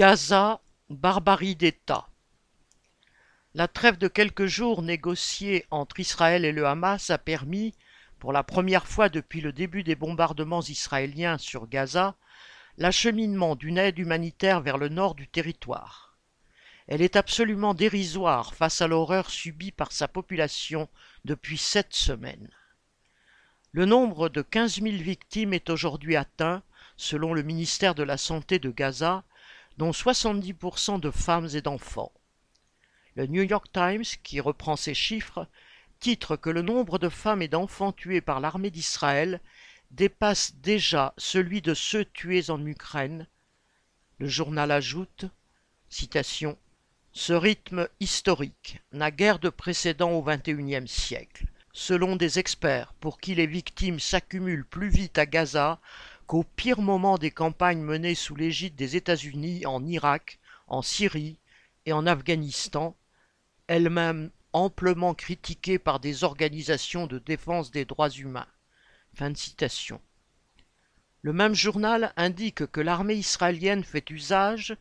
Gaza, barbarie d'État. La trêve de quelques jours négociée entre Israël et le Hamas a permis, pour la première fois depuis le début des bombardements israéliens sur Gaza, l'acheminement d'une aide humanitaire vers le nord du territoire. Elle est absolument dérisoire face à l'horreur subie par sa population depuis sept semaines. Le nombre de 15 000 victimes est aujourd'hui atteint, selon le ministère de la Santé de Gaza, dont 70% de femmes et d'enfants. Le New York Times, qui reprend ces chiffres, titre que le nombre de femmes et d'enfants tués par l'armée d'Israël dépasse déjà celui de ceux tués en Ukraine. Le journal ajoute, citation, Ce rythme historique n'a guère de précédent au XXIe siècle, selon des experts pour qui les victimes s'accumulent plus vite à Gaza qu'au pire moment des campagnes menées sous l'égide des États-Unis en Irak, en Syrie et en Afghanistan, elles-mêmes amplement critiquées par des organisations de défense des droits humains. Le même journal indique que l'armée israélienne fait usage,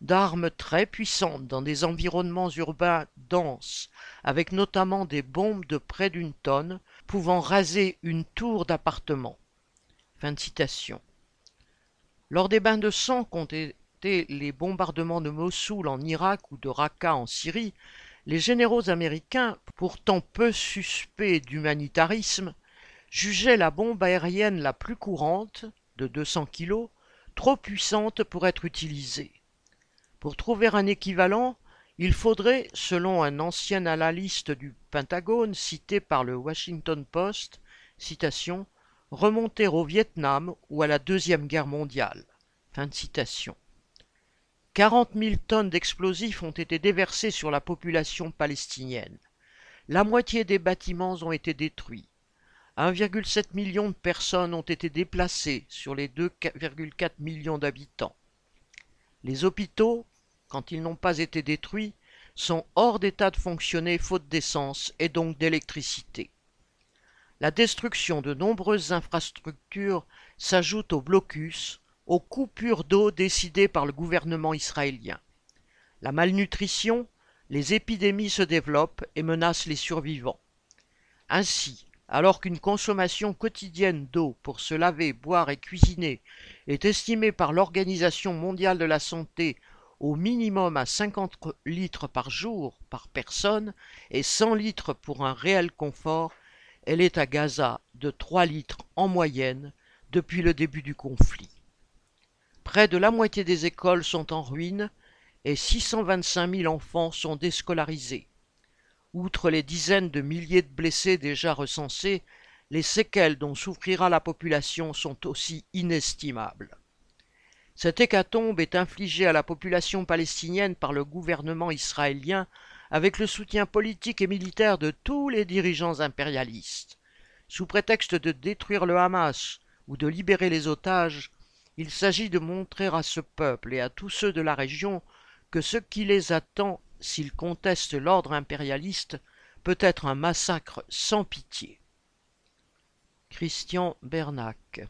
d'armes très puissantes dans des environnements urbains denses, avec notamment des bombes de près d'une tonne pouvant raser une tour d'appartement. Lors des bains de sang qu'ont été les bombardements de Mossoul en Irak ou de Raqqa en Syrie, les généraux américains, pourtant peu suspects d'humanitarisme, jugeaient la bombe aérienne la plus courante, de 200 kg, trop puissante pour être utilisée. Pour trouver un équivalent, il faudrait, selon un ancien analyste du Pentagone cité par le Washington Post, citation, remonter au Vietnam ou à la Deuxième Guerre mondiale. Fin de citation. 40 000 tonnes d'explosifs ont été déversées sur la population palestinienne. La moitié des bâtiments ont été détruits. 1,7 million de personnes ont été déplacées sur les 2,4 millions d'habitants. Les hôpitaux, quand ils n'ont pas été détruits, sont hors d'état de fonctionner faute d'essence et donc d'électricité. La destruction de nombreuses infrastructures s'ajoute au blocus, aux coupures d'eau décidées par le gouvernement israélien. La malnutrition, les épidémies se développent et menacent les survivants. Ainsi, alors qu'une consommation quotidienne d'eau pour se laver, boire et cuisiner est estimée par l'Organisation mondiale de la santé au minimum à 50 litres par jour par personne et 100 litres pour un réel confort, elle est à Gaza de 3 litres en moyenne depuis le début du conflit. Près de la moitié des écoles sont en ruine et 625 000 enfants sont déscolarisés. Outre les dizaines de milliers de blessés déjà recensés, les séquelles dont souffrira la population sont aussi inestimables. Cette hécatombe est infligée à la population palestinienne par le gouvernement israélien avec le soutien politique et militaire de tous les dirigeants impérialistes. Sous prétexte de détruire le Hamas ou de libérer les otages, il s'agit de montrer à ce peuple et à tous ceux de la région que ce qui les attend s'ils contestent l'ordre impérialiste peut être un massacre sans pitié. Christian Bernac